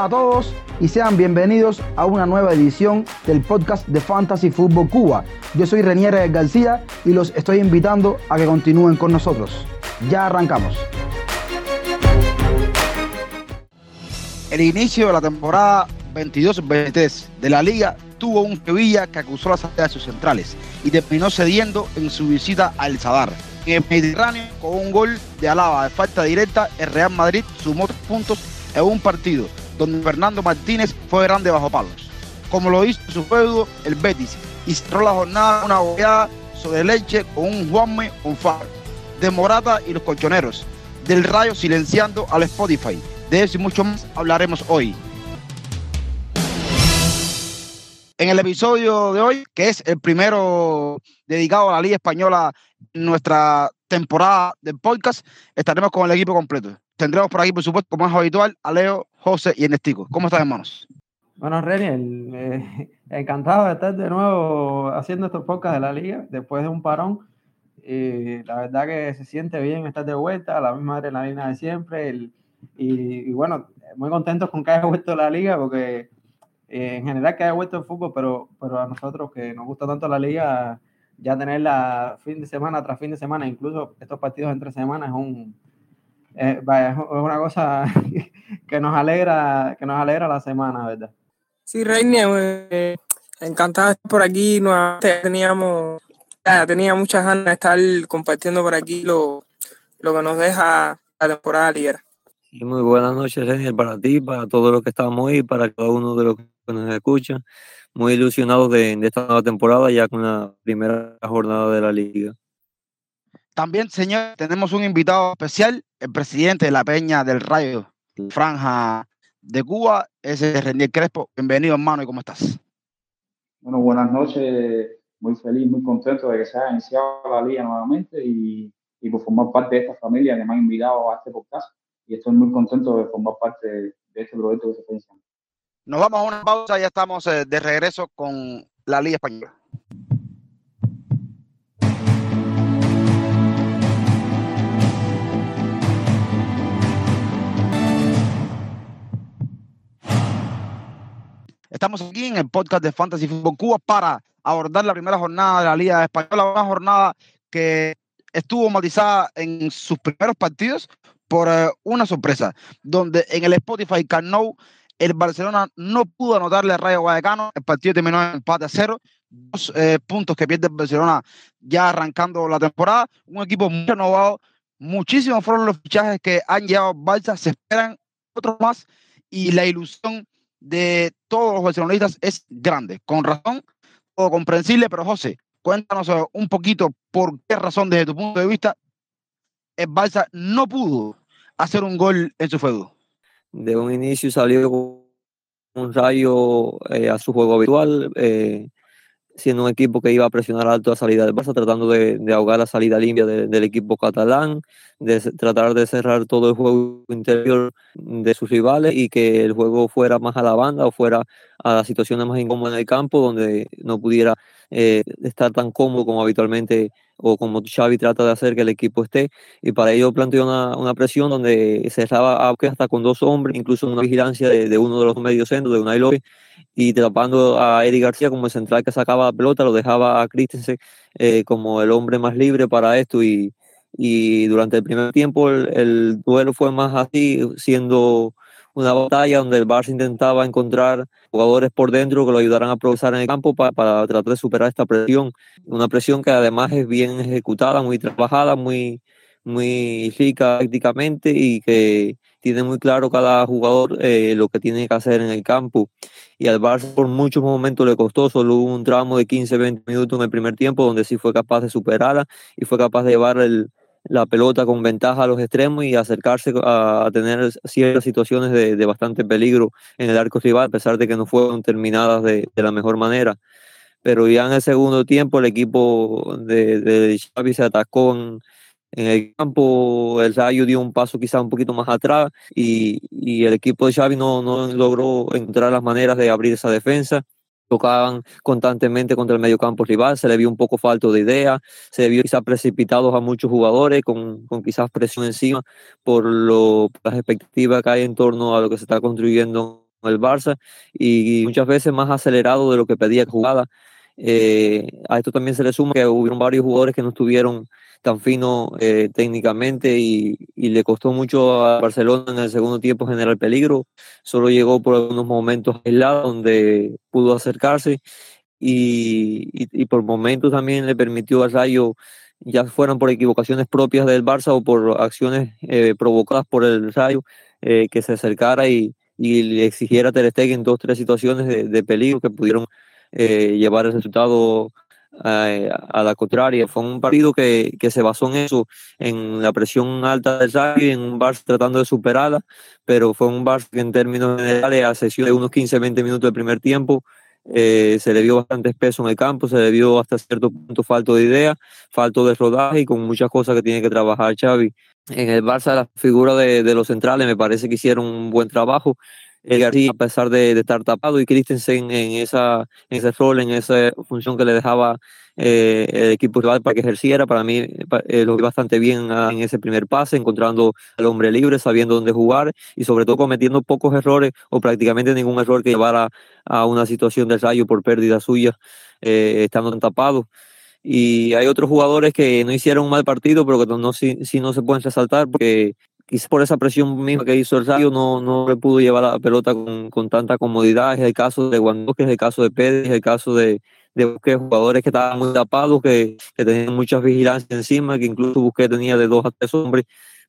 Hola a todos y sean bienvenidos a una nueva edición del podcast de Fantasy Fútbol Cuba. Yo soy Renier García y los estoy invitando a que continúen con nosotros. Ya arrancamos. El inicio de la temporada 22-23 de la liga tuvo un Sevilla que acusó la salida de sus centrales y terminó cediendo en su visita al Sadar. En el Mediterráneo, con un gol de Alaba de falta directa, el Real Madrid sumó tres puntos en un partido donde Fernando Martínez fue grande bajo palos. Como lo hizo su feudo el Betis y cerró la jornada una goleada sobre Leche con un Juanme fire. De Morata y los colchoneros. Del Rayo silenciando al Spotify. De eso y mucho más hablaremos hoy. En el episodio de hoy, que es el primero dedicado a la Liga Española, nuestra temporada del podcast, estaremos con el equipo completo. Tendremos por aquí, por supuesto, como es habitual, a Leo, José y Ernestico. ¿Cómo están, hermanos? Bueno, Reniel, eh, encantado de estar de nuevo haciendo estos podcasts de la Liga después de un parón. Y la verdad que se siente bien estar de vuelta, la misma adrenalina de siempre. y, y, bueno, muy contentos con que haya vuelto la Liga porque eh, en general que haya vuelto el fútbol, pero, pero a nosotros que nos gusta tanto la liga, ya tenerla fin de semana tras fin de semana, incluso estos partidos entre semanas, es un eh, es una cosa que nos alegra, que nos alegra la semana, ¿verdad? Sí, Reina, eh, encantada de estar por aquí. Nuevamente teníamos, ya tenía muchas ganas de estar compartiendo por aquí lo, lo que nos deja la temporada ligera. muy buenas noches, Reina, para ti, para todos los que estamos ahí, para cada uno de los que nos escucha. Muy ilusionado de, esta nueva temporada, ya con la primera jornada de la liga. También, señor, tenemos un invitado especial, el presidente de la Peña del Rayo, Franja de Cuba, ese es René Crespo. Bienvenido, hermano, ¿y cómo estás? Bueno, buenas noches. Muy feliz, muy contento de que se haya iniciado la liga nuevamente y, y por formar parte de esta familia que me ha invitado a este podcast. Y estoy muy contento de formar parte de, este proyecto que se está iniciando. Nos vamos a una pausa, ya estamos eh, de regreso con la Liga Española. Estamos aquí en el podcast de Fantasy Football Cuba para abordar la primera jornada de la Liga Española, una jornada que estuvo matizada en sus primeros partidos por eh, una sorpresa, donde en el Spotify Carnou el Barcelona no pudo anotarle a Rayo Vallecano. El partido terminó en empate a cero. Dos eh, puntos que pierde el Barcelona ya arrancando la temporada. Un equipo muy renovado. Muchísimos fueron los fichajes que han llevado Barça. Se esperan otros más. Y la ilusión de todos los barcelonistas es grande. Con razón, todo comprensible. Pero José, cuéntanos un poquito por qué razón, desde tu punto de vista, el Barça no pudo hacer un gol en su feudo de un inicio salió un rayo eh, a su juego habitual, eh, siendo un equipo que iba a presionar alto a salida del Barça, tratando de, ahogar la salida limpia del equipo catalán, de tratar de cerrar todo el juego interior de sus rivales y que el juego fuera más a la banda o fuera a las situaciones más incómodas en el campo, donde no pudiera eh, estar tan cómodo como habitualmente o como Xavi trata de hacer que el equipo esté. Y para ello planteó una, una presión donde cerraba hasta con dos hombres, incluso una vigilancia de, uno de los medios centros, de Unai López, y tapando a Eddie García como el central que sacaba la pelota, lo dejaba a Christensen eh, como el hombre más libre para esto. Y, y durante el primer tiempo el, el duelo fue más así, siendo una batalla donde el Barça intentaba encontrar jugadores por dentro que lo ayudaran a progresar en el campo para, para, tratar de superar esta presión. Una presión que además es bien ejecutada, muy trabajada, muy, muy rica prácticamente y que tiene muy claro cada jugador eh, lo que tiene que hacer en el campo. Y al Barça por muchos momentos le costó, solo un tramo de 15-20 minutos en el primer tiempo donde sí fue capaz de superarla y fue capaz de llevar la pelota con ventaja a los extremos y acercarse a, tener ciertas situaciones de, bastante peligro en el arco rival, a pesar de que no fueron terminadas de, la mejor manera. Pero ya en el segundo tiempo el equipo de, de Xavi se atacó en, el campo, el Rayo dio un paso quizá un poquito más atrás y, y el equipo de Xavi no, no logró encontrar las maneras de abrir esa defensa tocaban constantemente contra el mediocampo rival, se le vio un poco falto de idea, se vio quizás precipitados a muchos jugadores con, con quizás presión encima por lo, las expectativas que hay en torno a lo que se está construyendo el Barça y muchas veces más acelerado de lo que pedía jugada. Eh, a esto también se le suma que hubieron varios jugadores que no estuvieron tan finos eh, técnicamente y, le costó mucho a Barcelona en el segundo tiempo generar peligro. Solo llegó por algunos momentos aislados donde pudo acercarse y, y, por momentos también le permitió al Rayo, ya fueran por equivocaciones propias del Barça o por acciones eh, provocadas por el Rayo, que se acercara y, y le exigiera a Ter Stegen dos tres situaciones de, peligro que pudieron eh, llevar el resultado eh, a, la contraria. Fue un partido que, que, se basó en eso, en la presión alta del Zaghi, en un Barça tratando de superarla, pero fue un Barça que en términos generales a sesión de unos 15-20 minutos del primer tiempo eh, se le vio bastante peso en el campo, se le vio hasta cierto punto falto de idea, falto de rodaje y con muchas cosas que tiene que trabajar Xavi en el Barça, la figura de los centrales me parece que hicieron un buen trabajo. El García, a pesar de, estar tapado, y Christensen en, esa, en ese rol, en esa función que le dejaba eh, el equipo rival para que ejerciera, para mí eh, lo vi bastante bien en ese primer pase, encontrando al hombre libre, sabiendo dónde jugar y sobre todo cometiendo pocos errores o prácticamente ningún error que llevara a una situación de rayo por pérdida suya, eh, estando tapado. Y hay otros jugadores que no hicieron un mal partido, pero que no, sí, no se pueden resaltar porque quizás por esa presión misma que hizo el Rayo no, no le pudo llevar la pelota con, con tanta comodidad. Es el caso de Guandosque, es el caso de Pérez, es el caso de, de jugadores que estaban muy tapados, que, que tenían muchas vigilancias encima, que incluso Busqué tenía de dos a tres hombres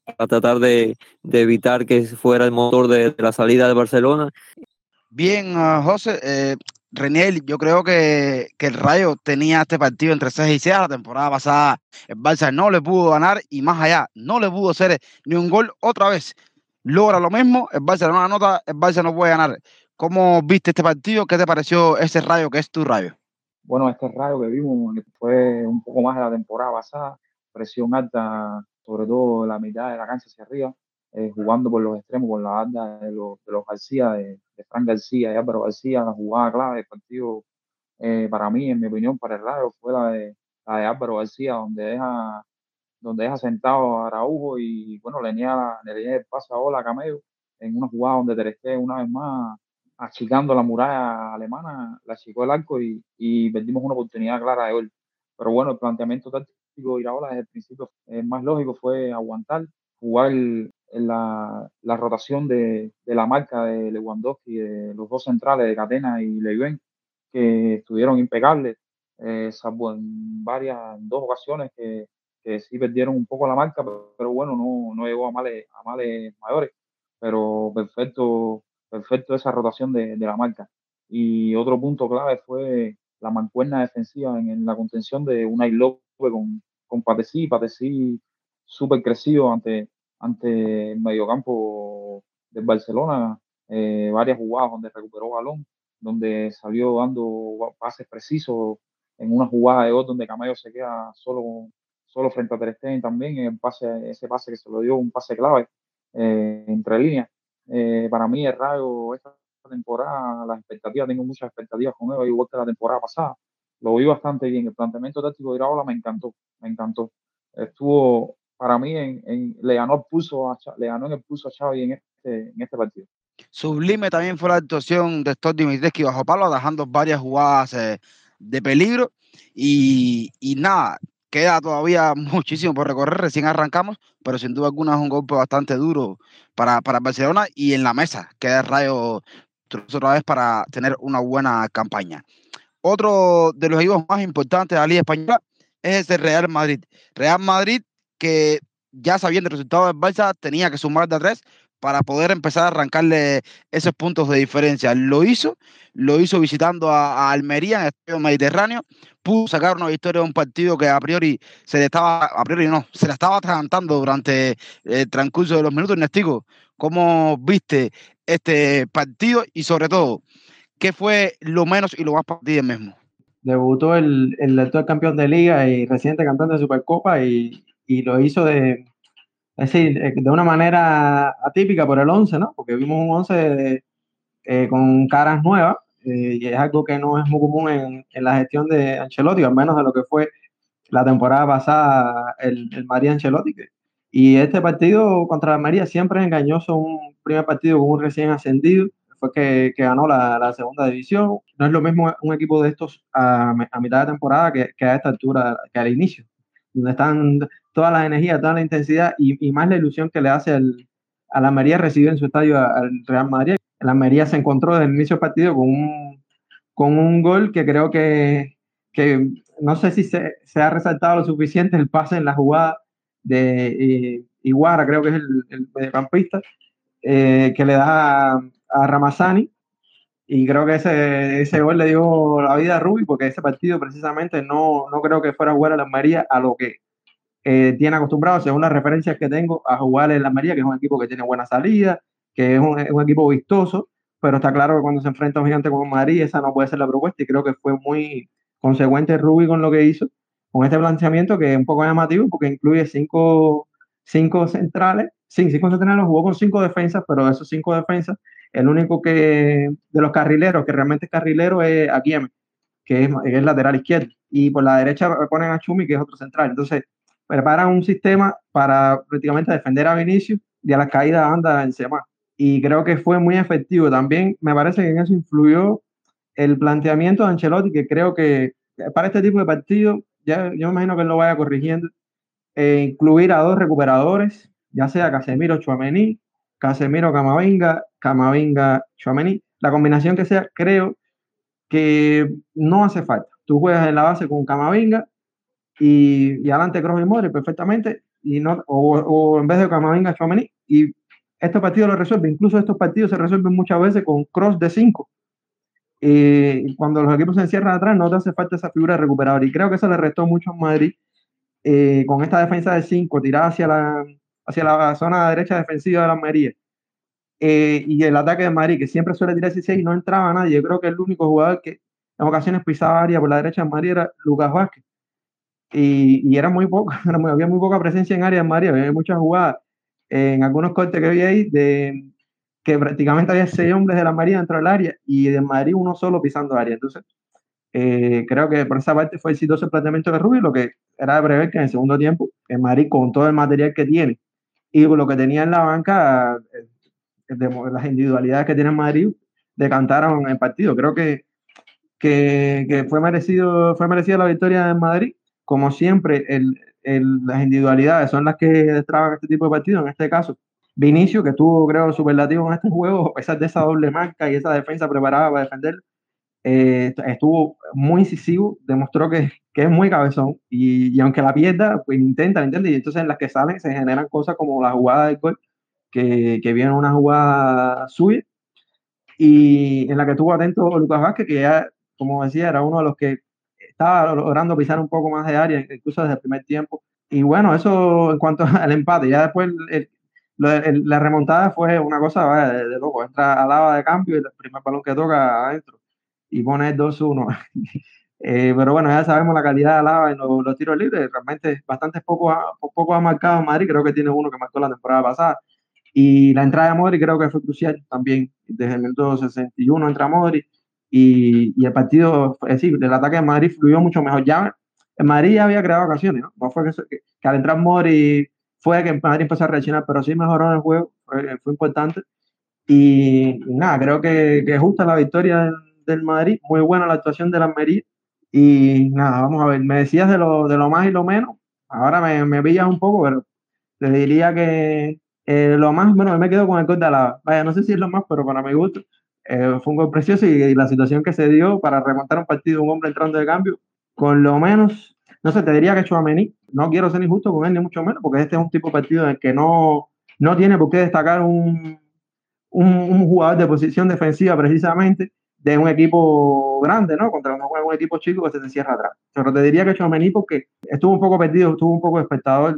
para tratar de, de evitar que fuera el motor de, la salida de Barcelona. Bien, uh, José, eh, René, yo creo que, el Rayo tenía este partido entre 6 y 6 la temporada pasada. El Barça no le pudo ganar y más allá, no le pudo hacer ni un gol otra vez. Logra lo mismo, el Barça no anota, el Barça no puede ganar. ¿Cómo viste este partido? ¿Qué te pareció ese Rayo que es tu Rayo? Bueno, este Rayo que vimos fue un poco más de la temporada pasada, presión alta, sobre todo la mitad de la cancha hacia arriba. Eh, jugando por los extremos, por la banda de los, de los García, de, de García y Álvaro García, la jugada clave del partido, eh, para mí, en mi opinión, para el Rayo, fue la de, la de Álvaro García, donde deja, donde deja sentado a Araujo y, bueno, le niega, le el paso a Ola Camello, en una jugada donde Ter una vez más achicando la muralla alemana, la achicó el arco y, y perdimos una oportunidad clara de gol. Pero bueno, el planteamiento táctico de Iraola desde el principio es más lógico fue aguantar, jugar la, la rotación de, de, la marca de Lewandowski, de los dos centrales de Catena y Leyen, que estuvieron impecables, eh, salvo en varias, en dos ocasiones que, que, sí perdieron un poco la marca, pero, bueno, no, no, llegó a males, a males mayores, pero perfecto, perfecto esa rotación de, de la marca. Y otro punto clave fue la mancuerna defensiva en, en la contención de una López con, con Patesí, Patesí súper crecido ante, ante el mediocampo del Barcelona, eh, varias jugadas donde recuperó balón, donde salió dando pases precisos en una jugada de gol donde Camayo se queda solo, solo frente a Ter también, en pase, ese pase que se lo dio, un pase clave eh, entre líneas. Eh, para mí el Rayo esta temporada, las expectativas, tengo muchas expectativas con él, igual que la temporada pasada. Lo vi bastante bien. El planteamiento táctico de Iraola me encantó, me encantó. Estuvo para mí en, le, ganó el pulso a, le ganó en el pulso a Xavi en este, en este partido. Sublime también fue la actuación de Stott Dimitrescu bajo palo, dejando varias jugadas eh, de peligro. Y, y, nada, queda todavía muchísimo por recorrer, recién arrancamos, pero sin duda alguna es un golpe bastante duro para, para Barcelona y en la mesa queda el Rayo otra vez para tener una buena campaña. Otro de los equipos más importantes de la Liga Española es el Real Madrid. Real Madrid que ya sabiendo el resultado del Barça tenía que sumar de tres para poder empezar a arrancarle esos puntos de diferencia. Lo hizo, lo hizo visitando a, Almería en el Estadio Mediterráneo, pudo sacar una victoria de un partido que a priori se le estaba, a priori no, se le estaba atragantando durante el transcurso de los minutos. Nestigo, ¿cómo viste este partido y sobre todo, qué fue lo menos y lo más partido mismo? Debutó el, el actual campeón de liga y reciente campeón de Supercopa y, y lo hizo de, es decir, eh, de una manera atípica por el 11, ¿no? Porque vimos un 11 eh, con caras nuevas eh, y es algo que no es muy común en, en, la gestión de Ancelotti, al menos de lo que fue la temporada pasada el, el María Ancelotti. Y este partido contra la María siempre es engañoso, un primer partido con un recién ascendido, fue que, que ganó la, la, segunda división. No es lo mismo un equipo de estos a, a mitad de temporada que, que, a esta altura, que al inicio, donde están toda la energía, toda la intensidad y, y más la ilusión que le hace el, a la Almería recibir en su estadio al Real Madrid. La Almería se encontró desde el inicio del partido con un, con un gol que creo que, que no sé si se, se, ha resaltado lo suficiente el pase en la jugada de eh, Iguara, creo que es el, el mediocampista, eh, que le da a, a, Ramazani. Y creo que ese, ese gol le dio la vida a Rubi, porque ese partido precisamente no, no creo que fuera a jugar a la Almería a lo que eh, tiene acostumbrado, según las referencias que tengo, a jugar en la Almería, que es un equipo que tiene buena salida, que es un, es un, equipo vistoso, pero está claro que cuando se enfrenta a un gigante como Madrid, esa no puede ser la propuesta, y creo que fue muy consecuente Rubi con lo que hizo, con este planteamiento que es un poco llamativo, porque incluye cinco, cinco centrales, sí, cinco centrales, jugó con cinco defensas, pero de esos cinco defensas, el único que de los carrileros, que realmente es carrilero, es Aguieme, que es, es lateral izquierdo, y por la derecha ponen a Chumi, que es otro central, entonces preparan un sistema para prácticamente defender a Vinicius a las caídas anda en Sema. Y creo que fue muy efectivo. También me parece que en eso influyó el planteamiento de Ancelotti, que creo que para este tipo de partido, ya, yo me imagino que él lo vaya corrigiendo, eh, incluir a dos recuperadores, ya sea Casemiro Chuamení, Casemiro Camavinga, Camavinga Chuamení, la combinación que sea, creo que no hace falta. Tú juegas en la base con Camavinga y, y adelante Kroos y Modric perfectamente, y no, o, en vez de Camavinga, Chouameni, y este partido lo resuelve, incluso estos partidos se resuelven muchas veces con cross de 5. Eh, cuando los equipos se encierran atrás, no te hace falta esa figura de recuperador, y creo que eso le restó mucho a Madrid eh, con esta defensa de 5 tirada hacia la, hacia la zona derecha defensiva de la Almería. Eh, y el ataque de Madrid, que siempre suele tirar 16 no entraba nadie. Yo creo que el único jugador que en ocasiones pisaba área por la derecha de Madrid era Lucas Vázquez y, y, era muy poco, era muy, había muy poca presencia en área en María, había muchas jugadas en algunos cortes que vi ahí de que prácticamente había seis hombres de la María dentro del área y de Madrid uno solo pisando área. Entonces, eh, creo que por esa parte fue exitoso el planteamiento de Rubio, lo que era de prever que en el segundo tiempo, en Madrid con todo el material que tiene y con lo que tenía en la banca, eh, de, las individualidades que tiene en Madrid, decantaron el partido. Creo que, que, que fue, merecido, fue merecida la victoria en Madrid como siempre, las individualidades son las que destraban este tipo de partidos. En este caso, Vinicio, que tuvo, creo, superlativo en este juego, a pesar de esa doble marca y esa defensa preparada para defender, eh, estuvo muy incisivo, demostró que, es muy cabezón y, y, aunque la pierda, pues intenta, intenta, y entonces en las que salen se generan cosas como la jugada del gol, que, que viene una jugada suya, y en la que estuvo atento Lucas Vázquez, que ya, como decía, era uno de los que estaba logrando pisar un poco más de área, incluso desde el primer tiempo. Y bueno, eso en cuanto al empate, ya después el, el, la remontada fue una cosa vaya, de, de, loco. Entra a lava de cambio y el primer balón que toca adentro y pone el 2-1. eh, pero bueno, ya sabemos la calidad de lava en los, los, tiros libres. Realmente bastante poco, poco ha marcado Madrid. Creo que tiene uno que marcó la temporada pasada. Y la entrada de Modri creo que fue crucial también. Desde el minuto 61 entra Modri y, y, el partido, es decir, el ataque de Madrid fluyó mucho mejor. Ya en Madrid ya había creado ocasiones, ¿no? No fue que, que, que al entrar Mori fue que Madrid empezó a reaccionar, pero sí mejoró el juego, fue, fue importante. Y, nada, creo que, que justa la victoria del, del, Madrid, muy buena la actuación de la Almería. Y nada, vamos a ver, me decías de lo, de lo más y lo menos, ahora me, me pillas un poco, pero te diría que eh, lo más, bueno, me quedo con el gol de Alaba. Vaya, no sé si es lo más, pero para mi gusto, eh, fue un gol precioso y, y, la situación que se dio para remontar un partido, un hombre entrando de cambio, con lo menos, no sé, te diría que Chouameni, no quiero ser injusto con él ni mucho menos, porque este es un tipo de partido en el que no, no tiene por qué destacar un, un, un jugador de posición defensiva precisamente de un equipo grande, ¿no? Contra un, un equipo chico que se encierra atrás. Pero te diría que Chouameni porque estuvo un poco perdido, estuvo un poco espectador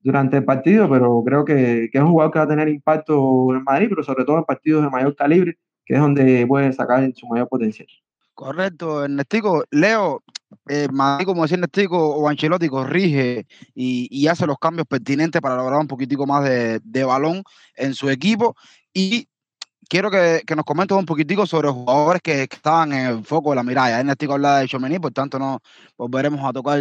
durante el partido, pero creo que, que, es un jugador que va a tener impacto en Madrid, pero sobre todo en partidos de mayor calibre, que es donde puede sacar su mayor potencial. Correcto, Ernestico. Leo, eh, como decía Ernestico, o Ancelotti corrige y, y, hace los cambios pertinentes para lograr un poquitico más de, de balón en su equipo. Y quiero que, que, nos comentes un poquitico sobre los jugadores que, estaban en el foco de la mirada. Ya Nestico habla de Chomení, por tanto no volveremos a tocar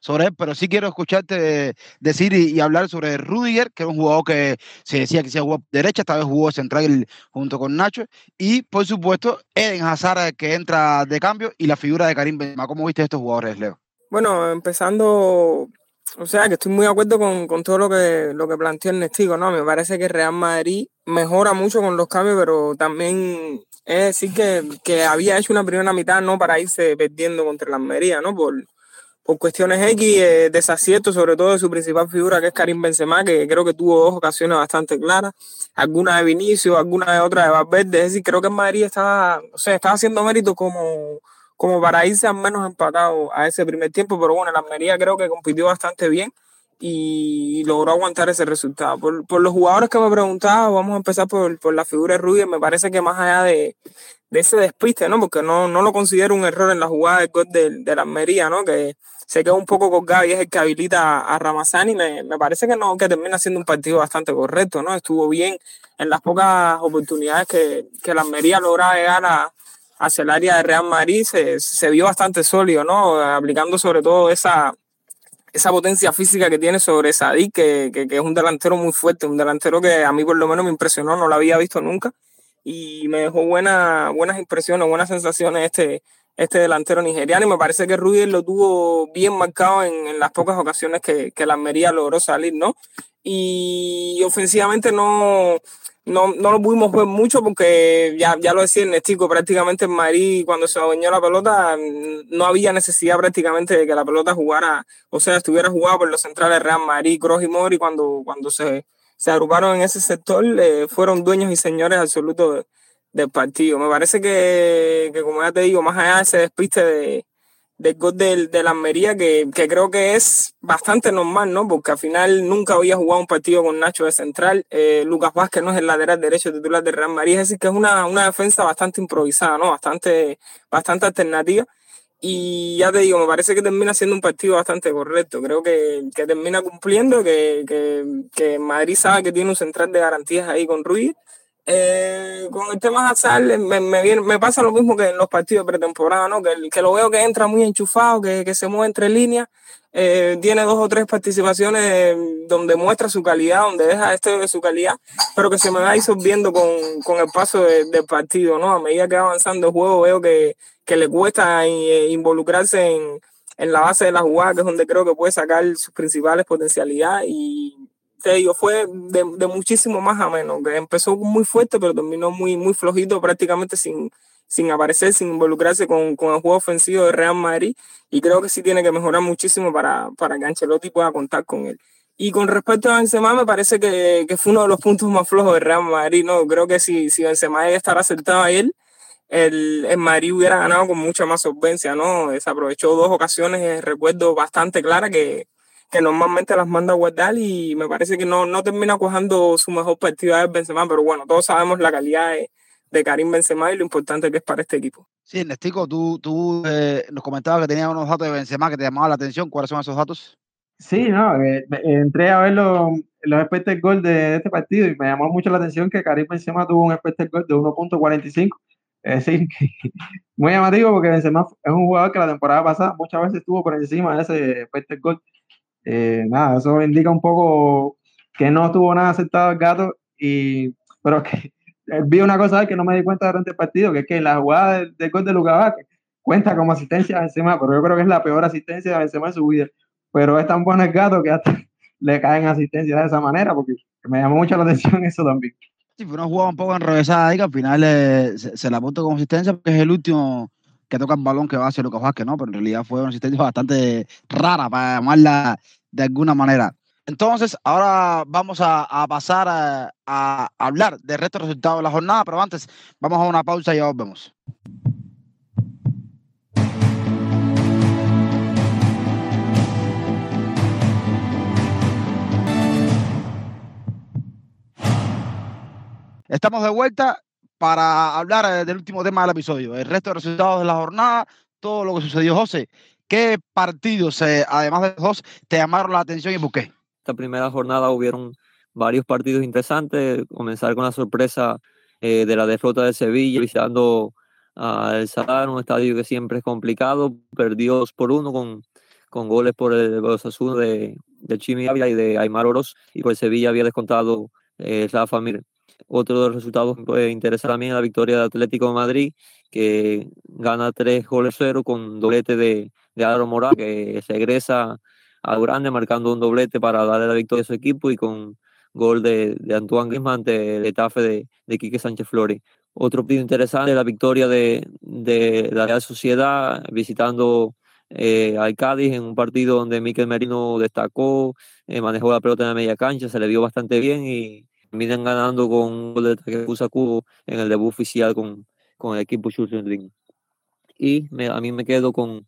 sobre él, pero sí quiero escucharte decir y, y, hablar sobre Rudiger, que es un jugador que se decía que se jugó derecha, esta vez jugó central junto con Nacho, y por supuesto Eden Hazard que entra de cambio y la figura de Karim Benzema. ¿Cómo viste estos jugadores, Leo? Bueno, empezando o sea, que estoy muy de acuerdo con, con todo lo que, lo que planteó Ernestico, ¿no? Me parece que Real Madrid mejora mucho con los cambios, pero también es decir que, que había hecho una primera mitad, ¿no? Para irse perdiendo contra la Almería, ¿no? Por, por cuestiones X, eh, desacierto, sobre todo de su principal figura, que es Karim Benzema, que creo que tuvo dos ocasiones bastante claras, alguna de Vinicio, alguna de otra de Valverde, es decir, creo que en Madrid estaba, o estaba haciendo mérito como como para irse al menos empatado a ese primer tiempo, pero bueno, la Almería creo que compitió bastante bien y logró aguantar ese resultado. Por, por los jugadores que me preguntaba, vamos a empezar por, por la figura de Rudiger, me parece que más allá de, de ese despiste, ¿no? Porque no, no lo considero un error en la jugada del gol de, de la Almería, ¿no? Que se quedó un poco colgado y es el que habilita a Ramazani. Me, me parece que no, que termina siendo un partido bastante correcto, ¿no? Estuvo bien en las pocas oportunidades que, que la Almería lograba llegar a, hacia el área de Real Madrid se, se vio bastante sólido, ¿no? Aplicando sobre todo esa, esa potencia física que tiene sobre Sadik, que, que, que, es un delantero muy fuerte, un delantero que a mí por lo menos me impresionó, no lo había visto nunca y me dejó buena, buenas impresiones, buenas sensaciones este, este delantero nigeriano y me parece que Ruiz lo tuvo bien marcado en, en las pocas ocasiones que, que la Almería logró salir, ¿no? Y ofensivamente no, no, no lo pudimos ver mucho porque ya, ya lo decía Ernestico, prácticamente en Madrid cuando se adueñó la pelota no había necesidad prácticamente de que la pelota jugara, o sea, estuviera jugada por los centrales Real Madrid, Kroos y Mori cuando, cuando se, se agruparon en ese sector eh, fueron dueños y señores absolutos de, del partido. Me parece que, que, como ya te digo, más allá de ese despiste de, del gol del, de la Almería, que, que, creo que es bastante normal, ¿no? Porque al final nunca había jugado un partido con Nacho de central. Eh, Lucas Vázquez no es el lateral derecho titular de Real Madrid, es decir, que es una, una defensa bastante improvisada, ¿no? Bastante, bastante alternativa. Y ya te digo, me parece que termina siendo un partido bastante correcto. Creo que, que termina cumpliendo, que, que, que Madrid sabe que tiene un central de garantías ahí con Ruiz eh, con el tema de Hazard me, me, me, pasa lo mismo que en los partidos de pretemporada, ¿no? que, que lo veo que entra muy enchufado, que, que se mueve entre líneas, eh, tiene dos o tres participaciones donde muestra su calidad, donde deja este de su calidad, pero que se me va disolviendo con, con el paso de, del partido. ¿no? A medida que va avanzando el juego veo que, que le cuesta eh, involucrarse en, en la base de la jugada, que es donde creo que puede sacar sus principales potencialidades y te fue de, de, muchísimo más a menos, empezó muy fuerte, pero terminó muy, muy flojito, prácticamente sin, sin aparecer, sin involucrarse con, con, el juego ofensivo de Real Madrid, y creo que sí tiene que mejorar muchísimo para, para que Ancelotti pueda contar con él. Y con respecto a Benzema, me parece que, que fue uno de los puntos más flojos de Real Madrid, ¿no? Creo que si, si Benzema estará acertado a él, el, el Madrid hubiera ganado con mucha más solvencia, ¿no? Desaprovechó dos ocasiones, recuerdo bastante clara que, que normalmente las manda a guardar y me parece que no, no termina cuajando su mejor partido de Benzema, pero bueno, todos sabemos la calidad de, de Karim Benzema y lo importante que es para este equipo. Sí, Nestico, tú, tú eh, nos comentabas que tenías unos datos de Benzema que te llamaban la atención. ¿Cuáles son esos datos? Sí, no, eh, entré a ver los, los expected de, de, este partido y me llamó mucho la atención que Karim Benzema tuvo un expected goal de 1.45. Es decir, muy llamativo porque Benzema es un jugador que la temporada pasada muchas veces estuvo por encima de ese expected goal. Eh, nada, eso indica un poco que no tuvo nada aceptado el gato, y, pero que vi una cosa que no me di cuenta durante el partido, que es que la jugada del, del gol de Lucas cuenta como asistencia a Benzema, pero yo creo que es la peor asistencia de Benzema en su vida. Pero es tan bueno el gato que hasta le caen asistencias de esa manera, porque me llamó mucho la atención eso también. Sí, fue una jugada un poco enrevesada y que al final eh, se, se, la apunta como asistencia porque es el último que toca el balón que va hacia Lucas Vázquez, ¿no? Pero en realidad fue una asistencia bastante rara, para llamarla de alguna manera. Entonces, ahora vamos a, pasar a, a, hablar del resto de resultados de la jornada, pero antes vamos a una pausa y ya volvemos. Estamos de vuelta para hablar eh, del último tema del episodio, el resto de resultados de la jornada, todo lo que sucedió, José. ¿Qué partidos, eh, además de dos, te llamaron la atención y por qué? Esta primera jornada hubieron varios partidos interesantes. Comenzar con la sorpresa eh, de la derrota de Sevilla, visitando al Sadar, un estadio que siempre es complicado, perdió 2 por 1 con, con goles por el Osasuna de, de Chimi Ávila y de Aymar Oroz, y por Sevilla había descontado eh, Rafa Mir. Otro de los resultados que puede interesar también la victoria de Atlético de Madrid, que gana 3 goles 0 con doblete de, de Álvaro Morán, que se egresa al grande marcando un doblete para darle la victoria a su equipo y con gol de, de Antoine Griezmann ante el etafe de, de Quique Sánchez Flores. Otro partido interesante, la victoria de, de la Real Sociedad visitando eh, al Cádiz en un partido donde Miquel Merino destacó, eh, manejó la pelota en la media cancha, se le vio bastante bien y terminan ganando con un gol de Cubo en el debut oficial con, con el equipo Schulzenring. Y me, a mí me quedo con,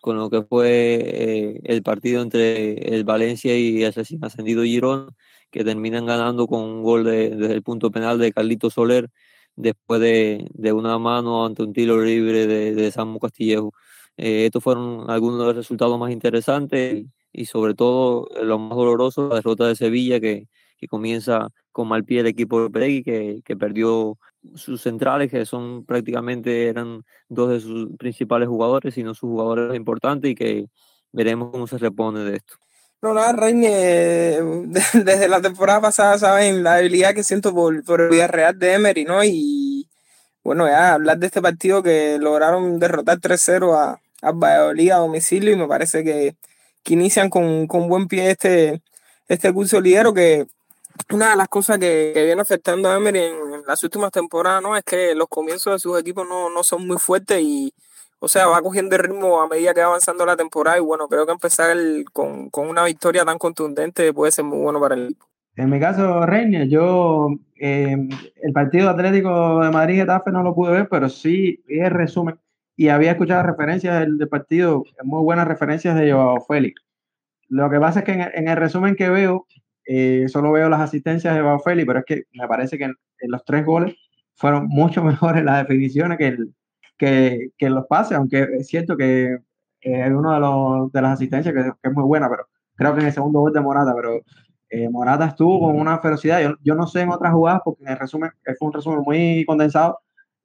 con lo que fue eh, el partido entre el Valencia y el ascendido Girón, que terminan ganando con un gol de, desde el punto penal de Carlito Soler, después de, de una mano ante un tiro libre de, de Samu Castillejo. Eh, estos fueron algunos de los resultados más interesantes y sobre todo lo más doloroso, la derrota de Sevilla que, que comienza con mal pie el equipo de Peregui, que, que perdió sus centrales, que son prácticamente eran dos de sus principales jugadores, sino sus jugadores importantes y que veremos cómo se repone de esto. No, nada, Reine, desde la temporada pasada saben la habilidad que siento por, por el Villarreal de Emery, ¿no? Y bueno, ya hablar de este partido que lograron derrotar 3-0 a, a Valladolid a domicilio y me parece que, que inician con, con buen pie este, este curso lidero que una de las cosas que, que viene afectando a Emery en, en, las últimas temporadas ¿no? es que los comienzos de sus equipos no, no son muy fuertes y, o sea, va cogiendo ritmo a medida que va avanzando la temporada y bueno, creo que empezar el, con, con, una victoria tan contundente puede ser muy bueno para el equipo. En mi caso, Reina, yo eh, el partido Atlético de Madrid-Getafe no lo pude ver, pero sí el resumen y había escuchado referencias del, partido, muy buenas referencias de Joao Félix. Lo que pasa es que en el resumen que veo, eh, solo veo las asistencias de Félix, pero es que me parece que en, en, los tres goles fueron mucho mejores las definiciones que, el, que, que los pases, aunque es cierto que eh, hay uno de, los, de las asistencias que, que, es muy buena, pero creo que en el segundo gol de Morata, pero eh, Morata estuvo con una ferocidad. Yo, yo, no sé en otras jugadas, porque en el resumen fue un resumen muy condensado,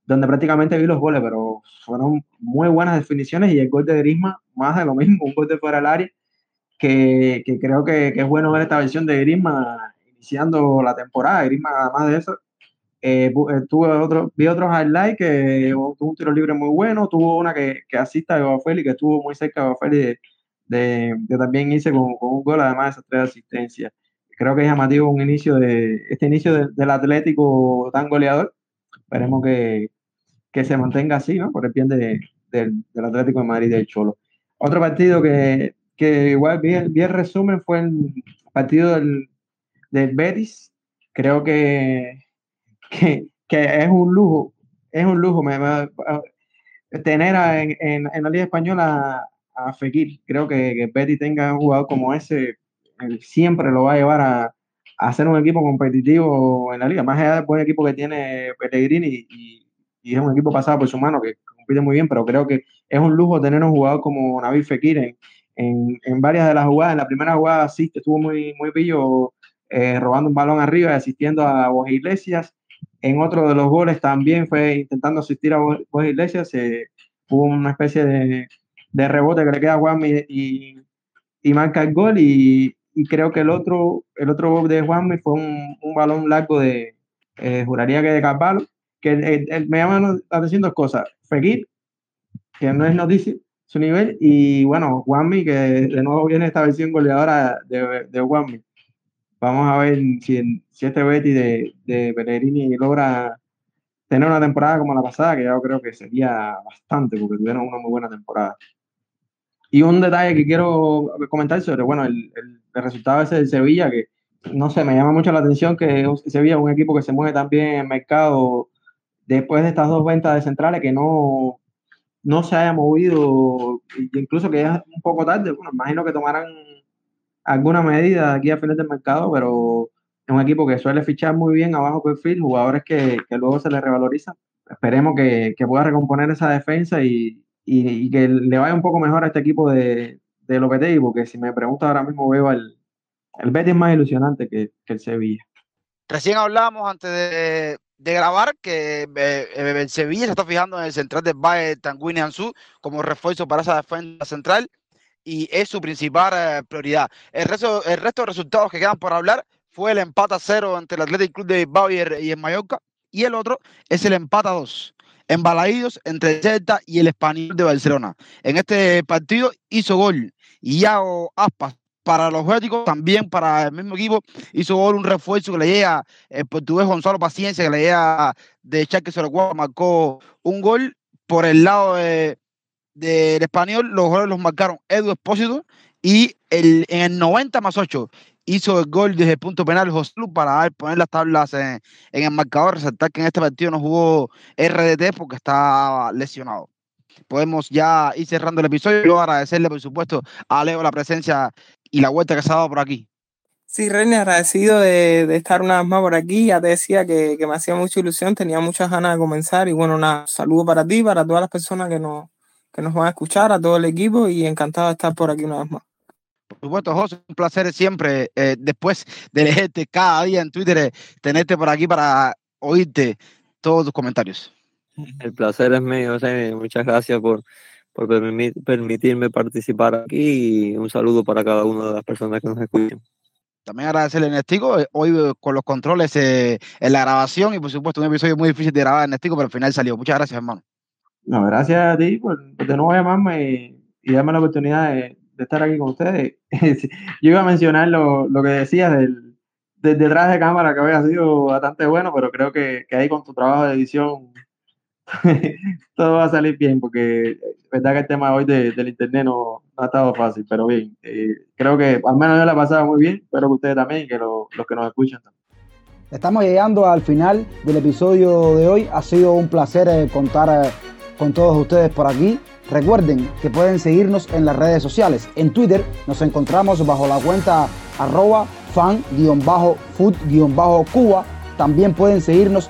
donde prácticamente vi los goles, pero fueron muy buenas definiciones y el gol de Grisma, más de lo mismo, un gol de fuera del área, que, que creo que, que, es bueno ver esta versión de Grisma iniciando la temporada. Grisma, además de eso, eh, tuve otro, vi otros highlights que tuvo un tiro libre muy bueno, tuvo una que, que asista de Bafeli, que estuvo muy cerca de Bafeli de, de, de, también hice con, con, un gol, además de esas tres asistencias. Creo que es llamativo un inicio de este inicio de, del Atlético tan goleador. Esperemos que, que se mantenga así, ¿no? Por el bien de, del, del Atlético de Madrid del Cholo. Otro partido que, que igual vi, vi el resumen fue el partido del, del Betis. Creo que que, que, es un lujo, es un lujo me, tener a, en, en, la Liga Española a, a Fekir. Creo que, que Betty tenga un jugador como ese, siempre lo va a llevar a, ser un equipo competitivo en la liga. Más allá del buen equipo que tiene Pellegrini y, y, y, es un equipo pasado por su mano que compite muy bien, pero creo que es un lujo tener un jugador como Nabil Fekir en, en, en varias de las jugadas. En la primera jugada sí estuvo muy, muy pillo eh, robando un balón arriba y asistiendo a Borja Iglesias en otro de los goles también fue intentando asistir a Borja Iglesias, eh, hubo una especie de, de, rebote que le queda a Juanmi y, y marca el gol y, y, creo que el otro, el otro gol de Juanmi fue un, un balón largo de, eh, juraría que de Carvalho, que eh, eh, me llaman la atención dos cosas, Fekir, que no es noticia, su nivel, y bueno, Juanmi, que de nuevo viene esta versión goleadora de, de Juanmi. Vamos a ver si, si este Betty de, de Pellegrini logra tener una temporada como la pasada, que yo creo que sería bastante, porque tuvieron una muy buena temporada. Y un detalle que quiero comentar sobre, bueno, el, el, el resultado ese del Sevilla, que no sé, me llama mucho la atención que Sevilla es un equipo que se mueve también en el mercado después de estas dos ventas de centrales, que no, no se haya movido, incluso que es un poco tarde, bueno, imagino que tomarán alguna medida aquí a fines del mercado, pero es un equipo que suele fichar muy bien abajo perfil, jugadores que, que luego se le revalorizan. Esperemos que, que, pueda recomponer esa defensa y, y, que le vaya un poco mejor a este equipo de, de Lopetegui, porque si me preguntas ahora mismo veo el, el Betis más ilusionante que, que el Sevilla. Recién hablamos antes de, de grabar que eh, eh, Sevilla se está fijando en el central del Valle Tanguini Ansu como refuerzo para esa defensa central y es su principal eh, prioridad. El resto, el resto de resultados que quedan por hablar fue el empate a cero entre el Athletic Club de Bilbao y el, Mallorca y el otro es el empate a dos en entre el Celta y el Español de Barcelona. En este partido hizo gol Iago Aspas para los Béticos, también para el mismo equipo, hizo gol un refuerzo que le llega el portugués Gonzalo Paciencia, que le llega de Chaque 04, marcó un gol por el lado del español, los goles los marcaron Edu Espósito y el, en el 90 más 8 hizo el gol desde el punto penal José para poner las tablas en, el marcador, resaltar que en este partido no jugó RDT porque está lesionado. Podemos ya ir cerrando el episodio. Quiero agradecerle, por supuesto, a Leo la presencia y la vuelta que se ha dado por aquí. Sí, René, agradecido de, de, estar una vez más por aquí. Ya te decía que, que, me hacía mucha ilusión, tenía muchas ganas de comenzar. Y bueno, nada, saludo para ti, para todas las personas que nos, que nos van a escuchar, a todo el equipo y encantado de estar por aquí una vez más. Por supuesto, José, un placer siempre, eh, después de leerte cada día en Twitter, eh, tenerte por aquí para oírte todos tus comentarios. El placer es mío, José. Muchas gracias por, por permitirme participar aquí y un saludo para cada una de las personas que nos escuchan. También agradecerle a Nestico, eh, hoy eh, con los controles eh, en la grabación y por supuesto un episodio muy difícil de grabar en Nestico, pero al final salió. Muchas gracias, hermano. No, gracias a ti por, de nuevo llamarme y, y darme la oportunidad de, estar aquí con ustedes. Yo iba a mencionar lo, lo que decías del, detrás de cámara que había sido bastante bueno, pero creo que, que ahí con tu trabajo de edición todo va a salir bien, porque es verdad que el tema hoy del internet no, ha estado fácil, pero bien, eh, creo que al menos yo la he pasado muy bien, espero que ustedes también, que los que nos escuchan también. Estamos llegando al final del episodio de hoy, ha sido un placer eh, contar eh, con todos ustedes por aquí. Recuerden que pueden seguirnos en las redes sociales. En Twitter nos encontramos bajo la cuenta arroba fan-food-cuba. También pueden seguirnos